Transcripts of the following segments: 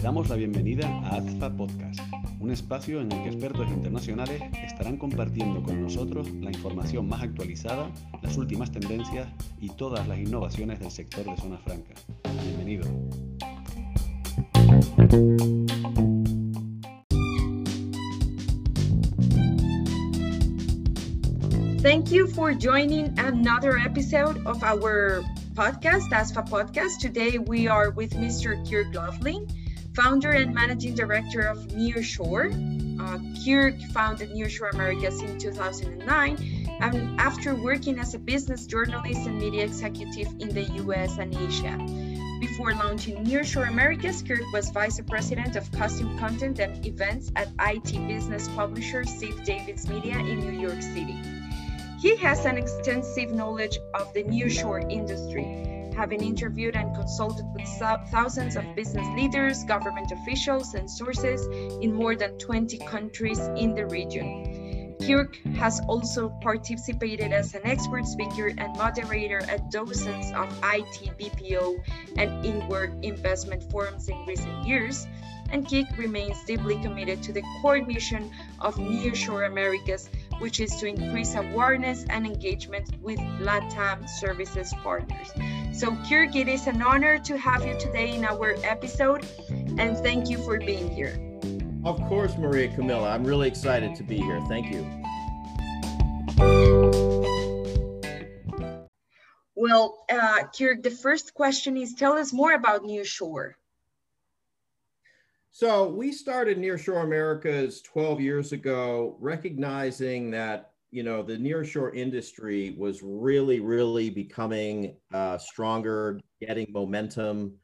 Damos la bienvenida a AZFA Podcast, un espacio en el que expertos internacionales estarán compartiendo con nosotros la información más actualizada, las últimas tendencias y todas las innovaciones del sector de zona franca. Bienvenido. Thank you for joining another episode of our podcast, AZFA Podcast. Today we are with Mr. Kirk Laughlin, founder and managing director of Nearshore. Uh, Kirk founded Nearshore Americas in 2009 and after working as a business journalist and media executive in the US and Asia. Before launching Nearshore Americas, Kirk was vice president of custom content and events at IT business publisher Ziff Davis Media in New York City. He has an extensive knowledge of the nearshore industry, having interviewed and consulted with thousands of business leaders, government officials, and sources in more than 20 countries in the region. Kirk has also participated as an expert speaker and moderator at dozens of IT, BPO, and inward investment forums in recent years and Kirk remains deeply committed to the core mission of Nearshore Americas, which is to increase awareness and engagement with LATAM services partners. So, Kirk, it is an honor to have you today in our episode, and thank you for being here. Of course, Maria Camilla. I'm really excited to be here. Thank you. Well, uh, Kirk, the first question is tell us more about Nearshore. So we started Nearshore Americas 12 years ago, recognizing that you know the nearshore industry was really, really becoming uh, stronger, getting momentum.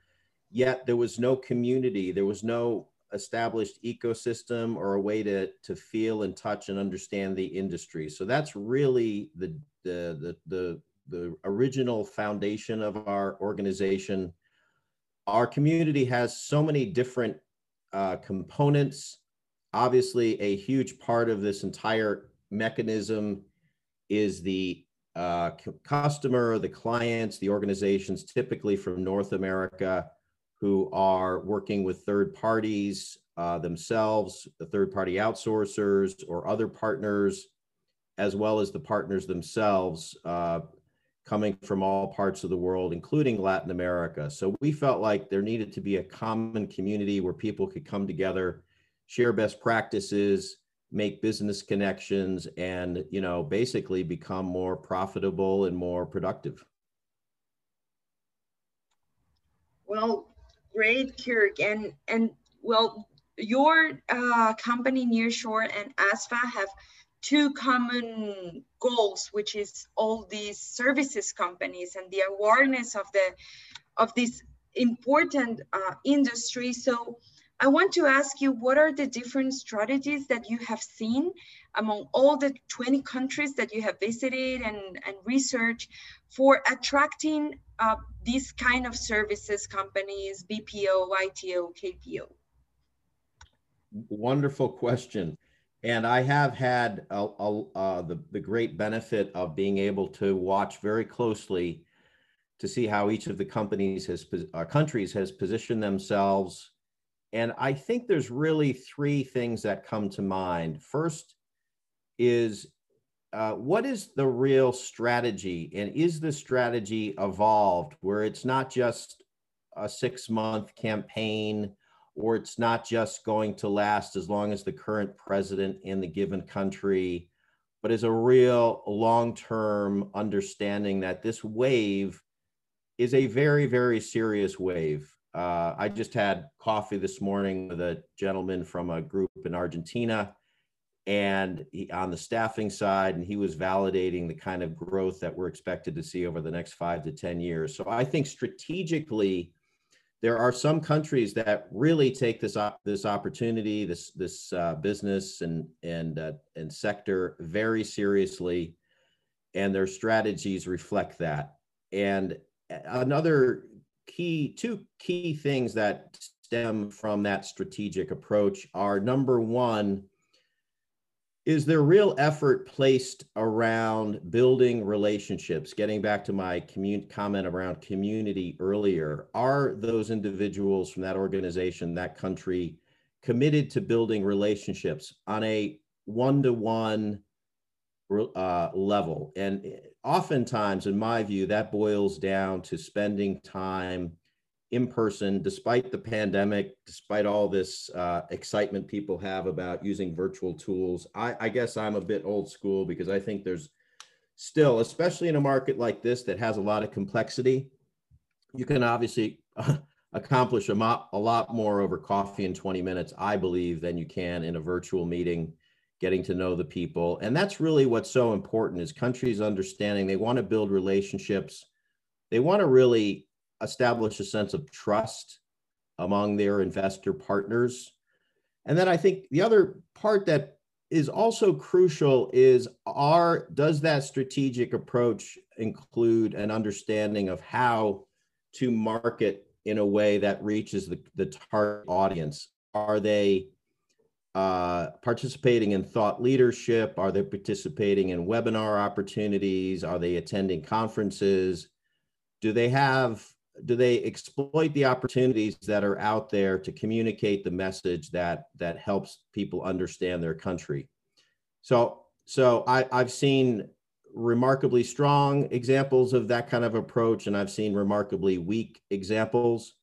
Yet there was no community, there was no established ecosystem or a way to to feel and touch and understand the industry. So that's really the the the the, the original foundation of our organization. Our community has so many different uh, components. Obviously, a huge part of this entire mechanism is the uh, customer, the clients, the organizations, typically from North America, who are working with third parties uh, themselves, the third party outsourcers or other partners, as well as the partners themselves, uh, coming from all parts of the world, including Latin America. So we felt like there needed to be a common community where people could come together, share best practices, make business connections, and you know basically become more profitable and more productive. Well, great, Kirk, and and well, your uh, company Nearshore and AZFA have two common goals, which is all these services companies and the awareness of the of this important uh, industry. So I want to ask you, what are the different strategies that you have seen among all the 20 countries that you have visited and, and researched for attracting uh, these kind of services companies, BPO, ITO, KPO? Wonderful question. And I have had a, a, uh, the, the great benefit of being able to watch very closely to see how each of the companies has uh, countries has positioned themselves. And I think there's really three things that come to mind. First is uh, what is the real strategy, and is the strategy evolved where it's not just a six month campaign or it's not just going to last as long as the current president in the given country, but is a real long term understanding that this wave is a very, very serious wave. Uh, I just had coffee this morning with a gentleman from a group in Argentina and he, on the staffing side, and he was validating the kind of growth that we're expected to see over the next five to 10 years. So I think strategically, there are some countries that really take this op- this opportunity, this this uh, business and and uh, and sector very seriously, and their strategies reflect that. And another key, two key things that stem from that strategic approach are number one, is there real effort placed around building relationships? Getting back to my commun- comment around community earlier are those individuals from that organization that country committed to building relationships on a one-to-one uh, level? And eh, oftentimes in my view that boils down to spending time in person, despite the pandemic, despite all this uh, excitement people have about using virtual tools. I, I guess I'm a bit old school because I think there's still, especially in a market like this that has a lot of complexity, you can obviously uh, accomplish a, mo- a lot more over coffee in 20 minutes, I believe, than you can in a virtual meeting, getting to know the people. And that's really what's so important is countries understanding they want to build relationships. They want to really establish a sense of trust among their investor partners. And then I think the other part that is also crucial is are does that strategic approach include an understanding of how to market in a way that reaches the, the target audience? Are they uh, participating in thought leadership? Are they participating in webinar opportunities? Are they attending conferences? Do they have do they exploit the opportunities that are out there to communicate the message that that helps people understand their country? So so I, i've seen remarkably strong examples of that kind of approach and i've seen remarkably weak examples.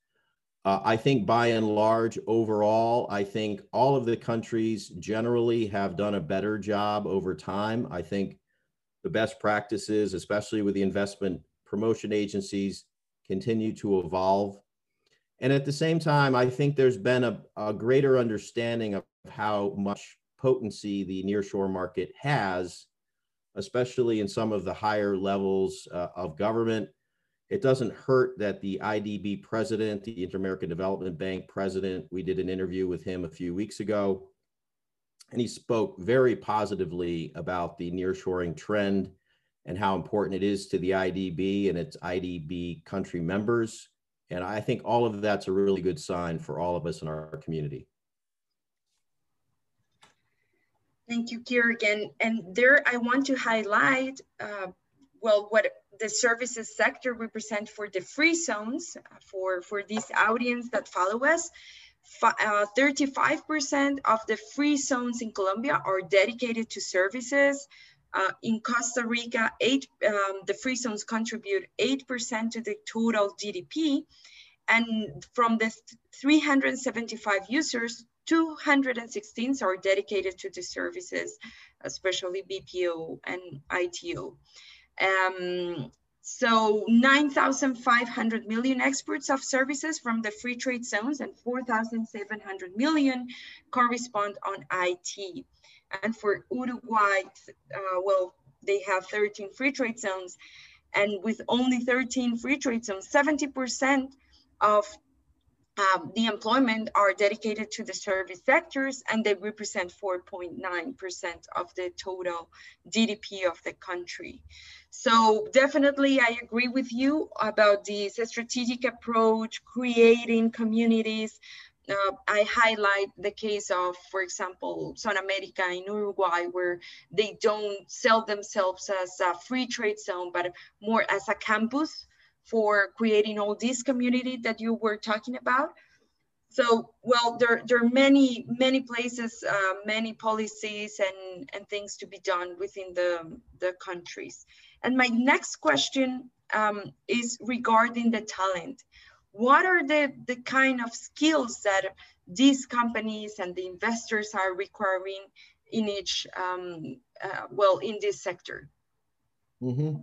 Uh, i think by and large overall i think all of the countries generally have done a better job over time. I think the best practices especially with the investment promotion agencies continue to evolve. And at the same time, I think there's been a, a greater understanding of how much potency the nearshore market has, especially in some of the higher levels uh, of government. It doesn't hurt that the IDB president, the Inter American Development Bank president, we did an interview with him a few weeks ago, and he spoke very positively about the nearshoring trend and how important it is to the IDB and its IDB country members. And I think all of that's a really good sign for all of us in our community. Thank you, Kirk. And, and there I want to highlight, uh, well, what the services sector represent for the free zones for, for this audience that follow us. 35% uh, of the free zones in Colombia are dedicated to services. Uh, in Costa Rica, eight, um, the free zones contribute 8% to the total GDP. And from the 375 users, 216 are dedicated to the services, especially BPO and ITO. Um, so 9,500 million exports of services from the free trade zones and 4,700 million correspond on IT. And for Uruguay, uh, well, they have 13 free trade zones. And with only 13 free trade zones, 70% of um, the employment are dedicated to the service sectors and they represent 4.9% of the total GDP of the country. So definitely I agree with you about this strategic approach, creating communities, uh, I highlight the case of, for example, Zona America in Uruguay, where they don't sell themselves as a free trade zone, but more as a campus for creating all this community that you were talking about. So, well, there, there are many, many places, uh, many policies and, and things to be done within the, the countries. And my next question um, is regarding the talent what are the, the kind of skills that these companies and the investors are requiring in each, um, uh, well, in this sector? Mm-hmm.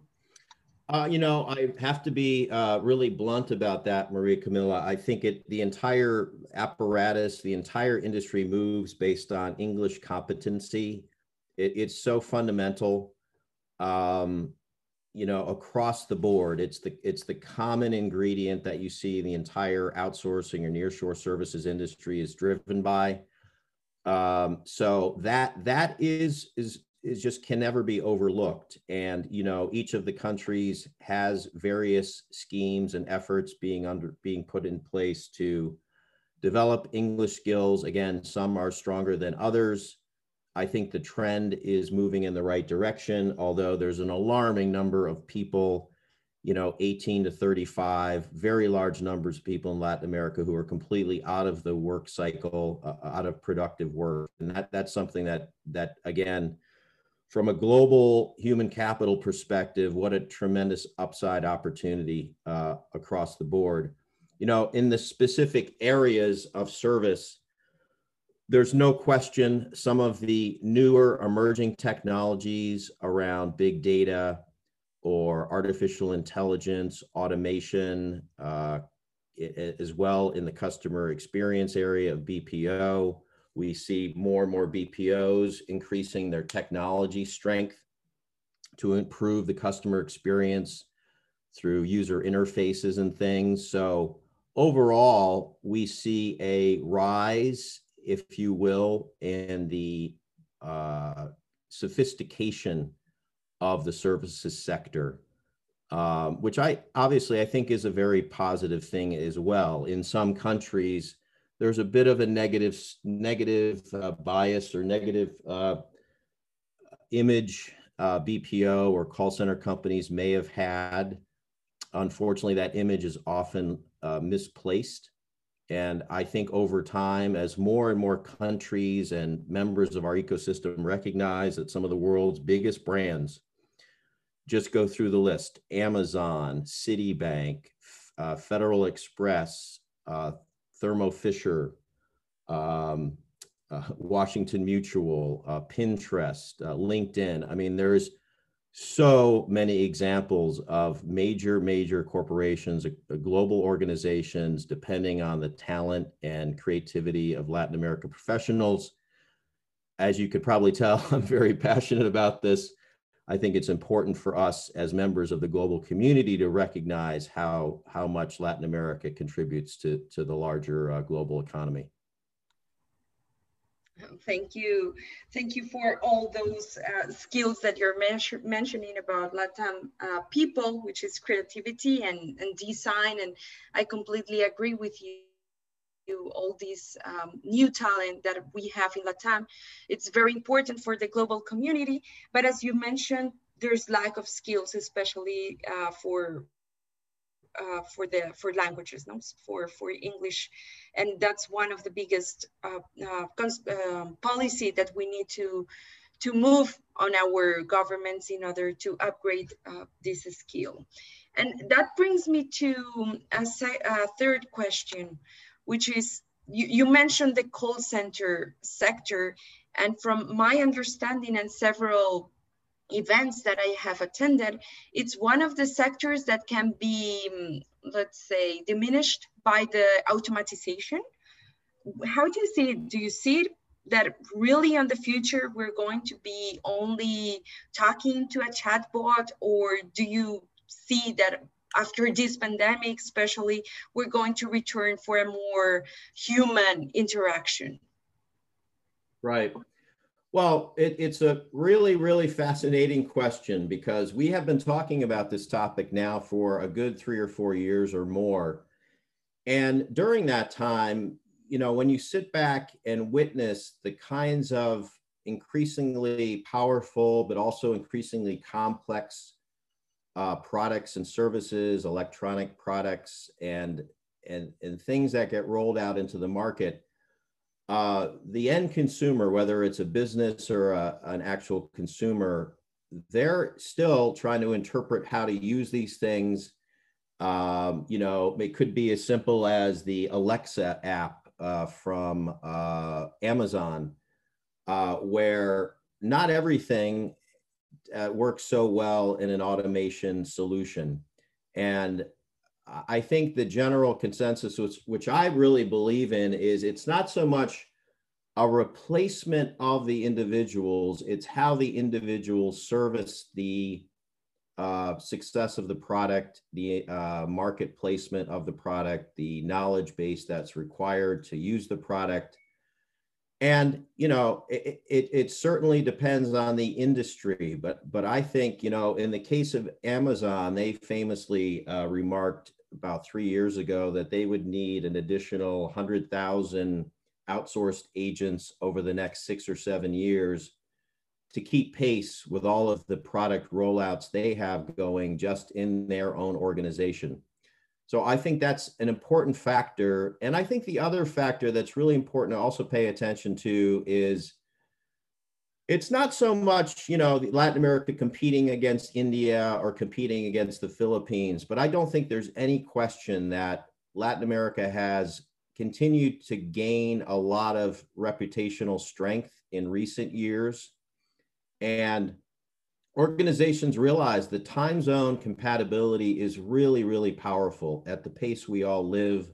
Uh, you know, I have to be uh, really blunt about that, Maria Camilla. I think it the entire apparatus, the entire industry moves based on English competency. It, it's so fundamental. Um, you know across the board it's the it's the common ingredient that you see the entire outsourcing or nearshore services industry is driven by. Um, so that that is is is just can never be overlooked. And you know each of the countries has various schemes and efforts being under being put in place to develop english skills. Again some are stronger than others I think the trend is moving in the right direction, although there's an alarming number of people, you know, 18 to 35, very large numbers of people in Latin America who are completely out of the work cycle, uh, out of productive work. And that that's something that that again, from a global human capital perspective, what a tremendous upside opportunity uh, across the board. You know, in the specific areas of service, there's no question some of the newer emerging technologies around big data or artificial intelligence, automation, uh, as well in the customer experience area of BPO. We see more and more BPOs increasing their technology strength to improve the customer experience through user interfaces and things. So overall, we see a rise if you will, and the uh, sophistication of the services sector, um, which I obviously I think is a very positive thing as well. In some countries, there's a bit of a negative negative uh, bias or negative uh, image uh, BPO or call center companies may have had. Unfortunately, that image is often uh, misplaced. And I think over time, as more and more countries and members of our ecosystem recognize that some of the world's biggest brands, just go through the list Amazon, Citibank, uh, Federal Express, uh, Thermo Fisher, um, uh, Washington Mutual, uh, Pinterest, uh, LinkedIn. I mean, there's so many examples of major, major corporations, uh, global organizations, depending on the talent and creativity of Latin America professionals. As you could probably tell, I'm very passionate about this. I think it's important for us as members of the global community to recognize how, how much Latin America contributes to, to the larger uh, global economy. Thank you. Thank you for all those uh, skills that you're mentioning about Latam uh, people, which is creativity and, and design. And I completely agree with you all these um, new talent that we have in Latam. It's very important for the global community, but as you mentioned, there's lack of skills, especially uh, for uh, for the for languages, no, for for English, and that's one of the biggest uh, uh, um, policy that we need to to move on our governments in order to upgrade this skill. And that brings me to a, a third question, which is you, you mentioned the call center sector, and from my understanding and several events that I have attended, it's one of the sectors that can be, mm, let's say, diminished by the automatization. How do you see it? Do you see it that really in the future we're going to be only talking to a chatbot or do you see that after this pandemic especially we're going to return for a more human interaction right well, it, it's a really, really fascinating question because we have been talking about this topic now for a good three or four years or more. And during that time, you know, when you sit back and witness the kinds of increasingly powerful, but also increasingly complex uh, products and services, electronic products, and, and, and things that get rolled out into the market, uh, the end consumer, whether it's a business or a, an actual consumer, they're still trying to interpret how to use these things. Um, you know, it could be as simple as the Alexa app uh, from uh, Amazon, uh, where not everything uh, works so well in an automation solution. And I think the general consensus, which, which I really believe in, is it's not so much a replacement of the individuals, it's how the individuals service the uh, success of the product, the uh, market placement of the product, the knowledge base that's required to use the product. And you know, it, it, it certainly depends on the industry, but but I think you know, in the case of Amazon, they famously uh, remarked about three years ago that they would need an additional 100,000 outsourced agents over the next six or seven years to keep pace with all of the product rollouts they have going just in their own organization. So I think that's an important factor. And I think the other factor that's really important to also pay attention to is it's not so much, you know, Latin America competing against India or competing against the Philippines, but I don't think there's any question that Latin America has continued to gain a lot of reputational strength in recent years. And organizations realize the time zone compatibility is really, really powerful at the pace we all live,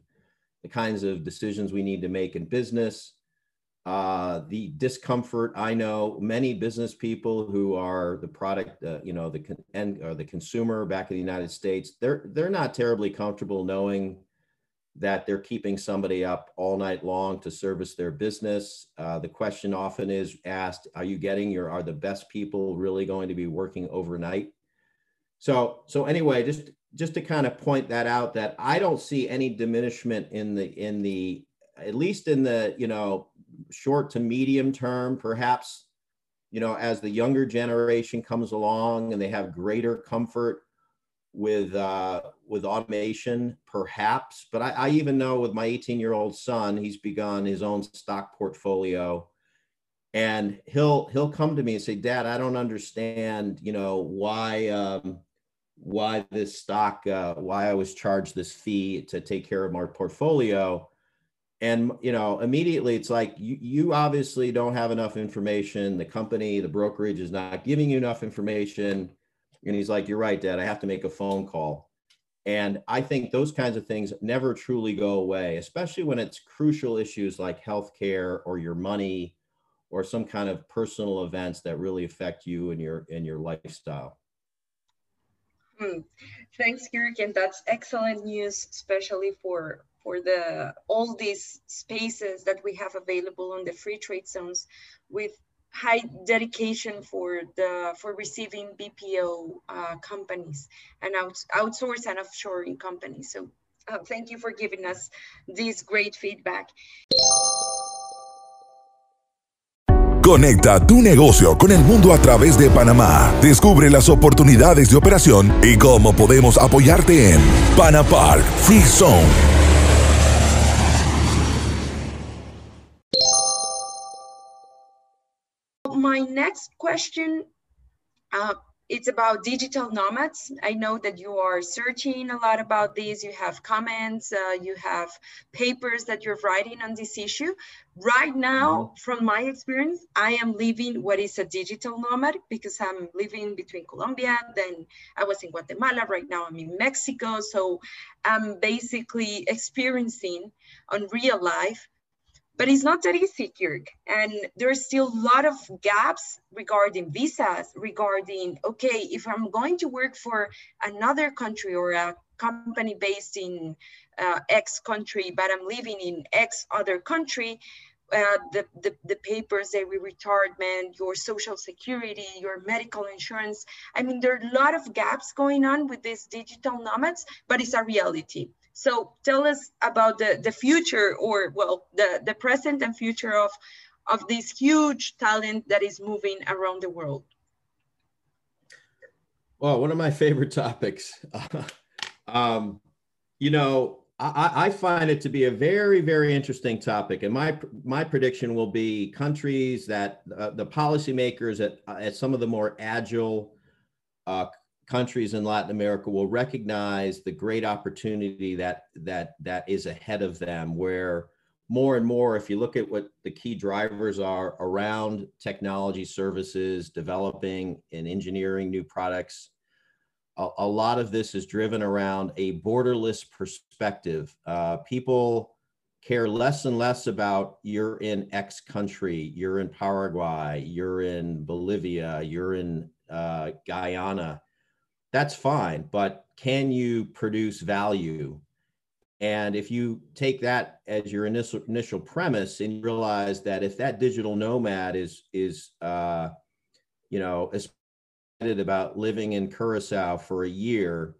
the kinds of decisions we need to make in business, uh, the discomfort. I know many business people who are the product, uh, you know, the con- and or the consumer back in the United States. They're they're not terribly comfortable knowing that they're keeping somebody up all night long to service their business. Uh, the question often is asked, are you getting your, are the best people really going to be working overnight? So, so anyway, just, just to kind of point that out that I don't see any diminishment in the, in the, at least in the, you know, short to medium term, perhaps, you know, as the younger generation comes along and they have greater comfort with uh, with automation, perhaps. But I, I even know with my 18 year old son, he's begun his own stock portfolio, and he'll he'll come to me and say, "Dad, I don't understand. You know why." Um, why this stock uh, why i was charged this fee to take care of my portfolio and you know immediately it's like you, you obviously don't have enough information the company the brokerage is not giving you enough information and he's like, You're right, Dad. I have to make a phone call. And I think those kinds of things never truly go away, especially when it's crucial issues like healthcare or your money or some kind of personal events that really affect you and your and your lifestyle. Hmm. Thanks, Kirk, and that's excellent news, especially for for the all these spaces that we have available on the free trade zones with high dedication for the for receiving BPO uh, companies and out, outsource and offshoring companies. So uh, thank you for giving us this great feedback. Conecta tu negocio con el mundo a través de Panamá. Descubre las oportunidades de operación y cómo podemos apoyarte en Panapark Free Zone. My next question, uh, it's about digital nomads. I know that you are searching a lot about this. You have comments, uh, you have papers that you're writing on this issue. Right now, mm-hmm. from my experience, I am living what is a digital nomad because I'm living between Colombia, then I was in Guatemala, right now I'm in Mexico. So I'm basically experiencing on real life but it's not that easy, Kirk. And there's still a lot of gaps regarding visas, regarding, okay, if I'm going to work for another country or a company based in uh, X country, but I'm living in X other country, uh, the, the, the papers, the retirement, your social security, your medical insurance. I mean, there are a lot of gaps going on with these digital nomads, but it's a reality. So tell us about the, the future or well, the, the present and future of, of this huge talent that is moving around the world. Well, one of my favorite topics. um, you know, I, I, find it to be a very, very interesting topic, and my my prediction will be countries that uh, the policymakers at at some of the more agile uh, countries in Latin America will recognize the great opportunity that that that is ahead of them where more and more if you look at what the key drivers are around technology services developing and engineering new products a, a lot of this is driven around a borderless perspective. Uh, people care less and less about you're in x country you're in paraguay you're in bolivia you're in uh, guyana that's fine. But can you produce value? And if you take that as your initial initial premise and realize that if that digital nomad is is uh, you know excited about living in Curacao for a year,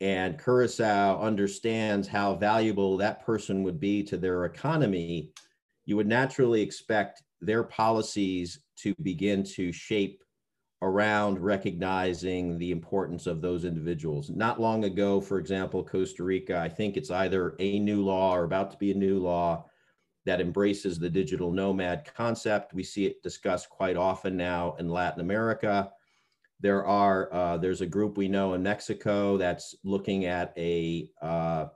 and Curacao understands how valuable that person would be to their economy, you would naturally expect their policies to begin to shape around recognizing the importance of those individuals. Not long ago, for example, Costa Rica, I think it's either a new law or about to be a new law that embraces the digital nomad concept. We see it discussed quite often now in Latin America. There are uh, there's a group we know in Mexico that's looking at a uh,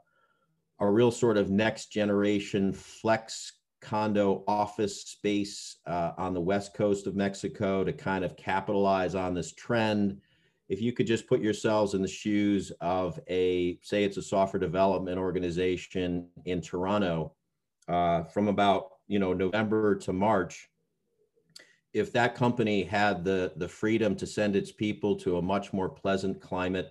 a real sort of next generation flex condo office space uh, on the west coast of Mexico to kind of capitalize on this trend. If you could just put yourselves in the shoes of a, say, it's a software development organization in Toronto, uh, from about you know November to March, if that company had the the freedom to send its people to a much more pleasant climate,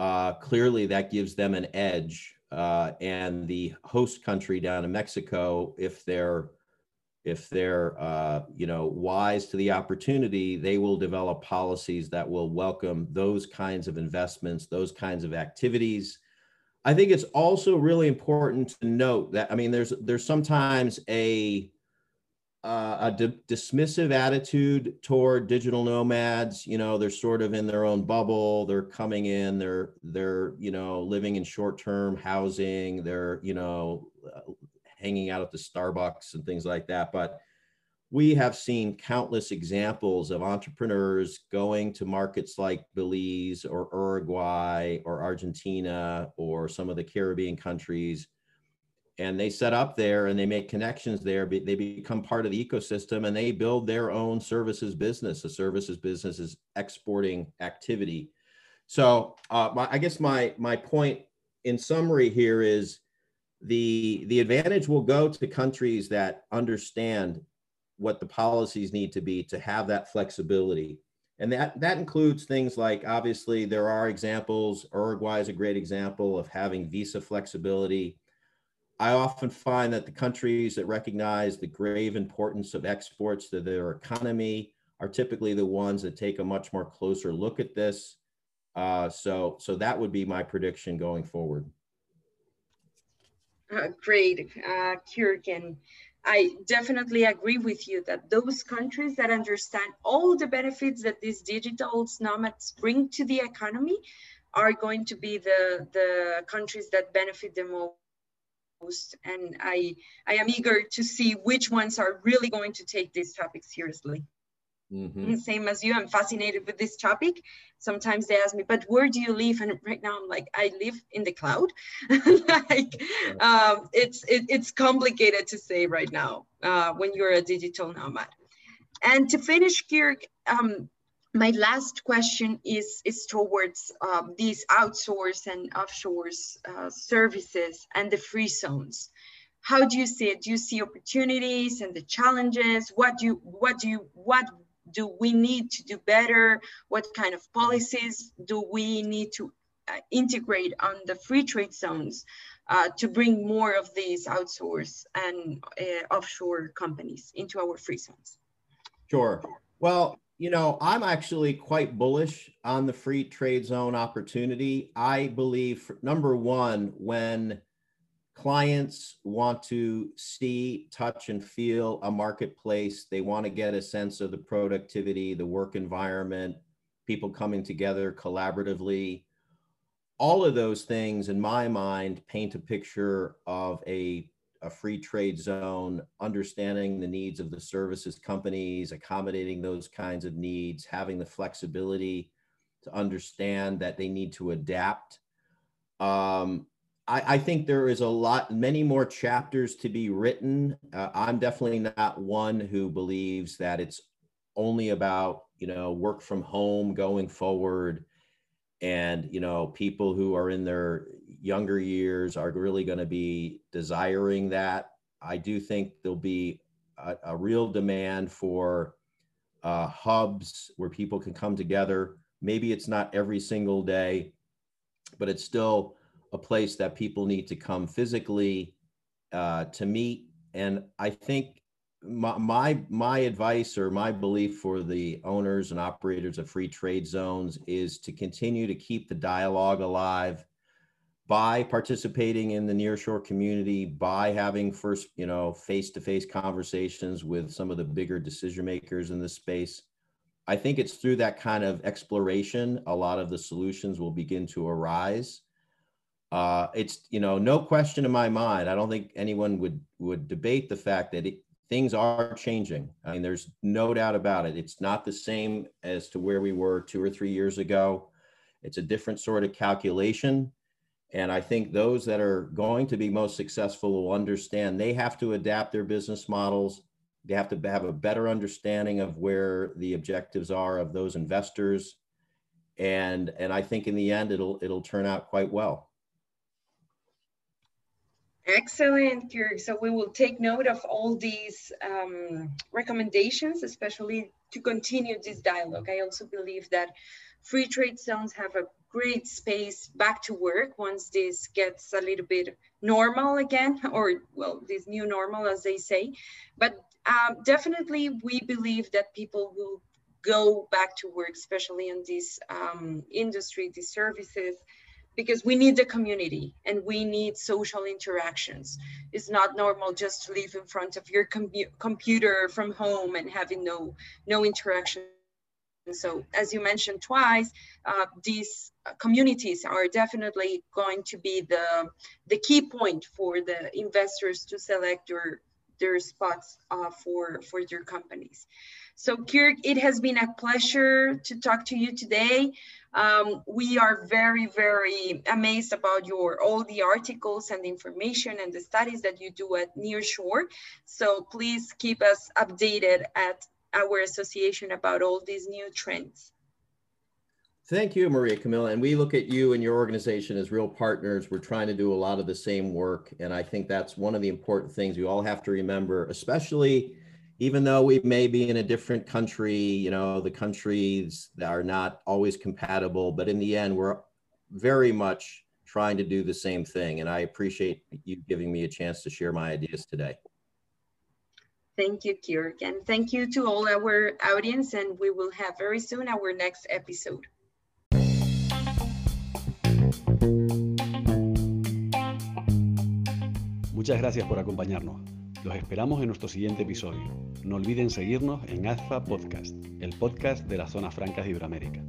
uh, clearly that gives them an edge uh, and the host country down in Mexico, if they're if they're uh, you know wise to the opportunity, they will develop policies that will welcome those kinds of investments, those kinds of activities. I think it's also really important to note that I mean there's there's sometimes a uh, a di- dismissive attitude toward digital nomads. You know, they're sort of in their own bubble. They're coming in. They're they're you know living in short term housing. They're you know uh, hanging out at the Starbucks and things like that. But we have seen countless examples of entrepreneurs going to markets like Belize or Uruguay or Argentina or some of the Caribbean countries and they set up there and they make connections there they become part of the ecosystem and they build their own services business. The services business is exporting activity. So uh, my, i guess my my point in summary here is the the advantage will go to countries that understand what the policies need to be to have that flexibility. And that that includes things like obviously there are examples uruguay is a great example of having visa flexibility I often find that the countries that recognize the grave importance of exports to their economy are typically the ones that take a much more closer look at this. Uh, so, so that would be my prediction going forward. Uh, great, uh, Kirk, I definitely agree with you that those countries that understand all the benefits that these digital nomads bring to the economy are going to be the, the countries that benefit the most and I, I am eager to see which ones are really going to take this topic seriously. Mm-hmm. Same as you, I'm fascinated with this topic. Sometimes they ask me, but where do you live? And right now I'm like, I live in the cloud. like, um, it's it, it's complicated to say right now uh, when you're a digital nomad. And to finish, Kirk, um, my last question is, is towards um, these outsource and offshore uh, services and the free zones. How do you see it? Do you see opportunities and the challenges? What do you, what do you, what do we need to do better? What kind of policies do we need to uh, integrate on the free trade zones uh, to bring more of these outsource and uh, offshore companies into our free zones? Sure. Well, you know, I'm actually quite bullish on the free trade zone opportunity. I believe, number one, when clients want to see, touch, and feel a marketplace, they want to get a sense of the productivity, the work environment, people coming together collaboratively. All of those things, in my mind, paint a picture of a a free trade zone, understanding the needs of the services companies, accommodating those kinds of needs, having the flexibility to understand that they need to adapt. Um, I, I, think there is a lot, many more chapters to be written. Uh, I'm definitely not one who believes that it's only about, you know, work from home going forward and you know people who are in their younger years are really going to be desiring that. I do think there'll be a, a real demand for uh, hubs where people can come together. Maybe it's not every single day, but it's still a place that people need to come physically uh, to meet. And I think my, my my advice or my belief for the owners and operators of free trade zones is to continue to keep the dialogue alive by participating in the nearshore community, by having first, you know, face-to-face conversations with some of the bigger decision makers in this space. I think it's through that kind of exploration, a lot of the solutions will begin to arise. Uh, it's, you know, no question in my mind. I don't think anyone would would debate the fact that it, things are changing. I mean, there's no doubt about it. It's not the same as to where we were two or three years ago. It's a different sort of calculation. And I think those that are going to be most successful will understand they have to adapt their business models. They have to have a better understanding of where the objectives are of those investors. And, and I think in the end, it'll, it'll turn out quite well. Excellent, Kirk. So we will take note of all these um, recommendations, especially to continue this dialogue. I also believe that free trade zones have a great space back to work once this gets a little bit normal again, or well, this new normal, as they say. But um, definitely, we believe that people will go back to work, especially in this um, industry, these services, because we need the community and we need social interactions. It's not normal just to live in front of your com computer from home and having no no interaction so as you mentioned twice, uh, these communities are definitely going to be the, the key point for the investors to select their, their spots uh, for, for their companies. So Kirk, it has been a pleasure to talk to you today. Um, we are very, very amazed about your all the articles and the information and the studies that you do at Nearshore. So please keep us updated at our association about all these new trends. Thank you, Maria Camilla. And we look at you and your organization as real partners. We're trying to do a lot of the same work. And I think that's one of the important things we all have to remember, especially even though we may be in a different country, you know, the countries are not always compatible, but in the end, we're very much trying to do the same thing. And I appreciate you giving me a chance to share my ideas today. Thank you, Kirk. And thank you to all our audience. And we will have very soon our next episode. Muchas gracias por acompañarnos. Los esperamos en nuestro siguiente episodio. No olviden seguirnos en AZFA Podcast, el podcast de las zonas francas de Iberoamérica.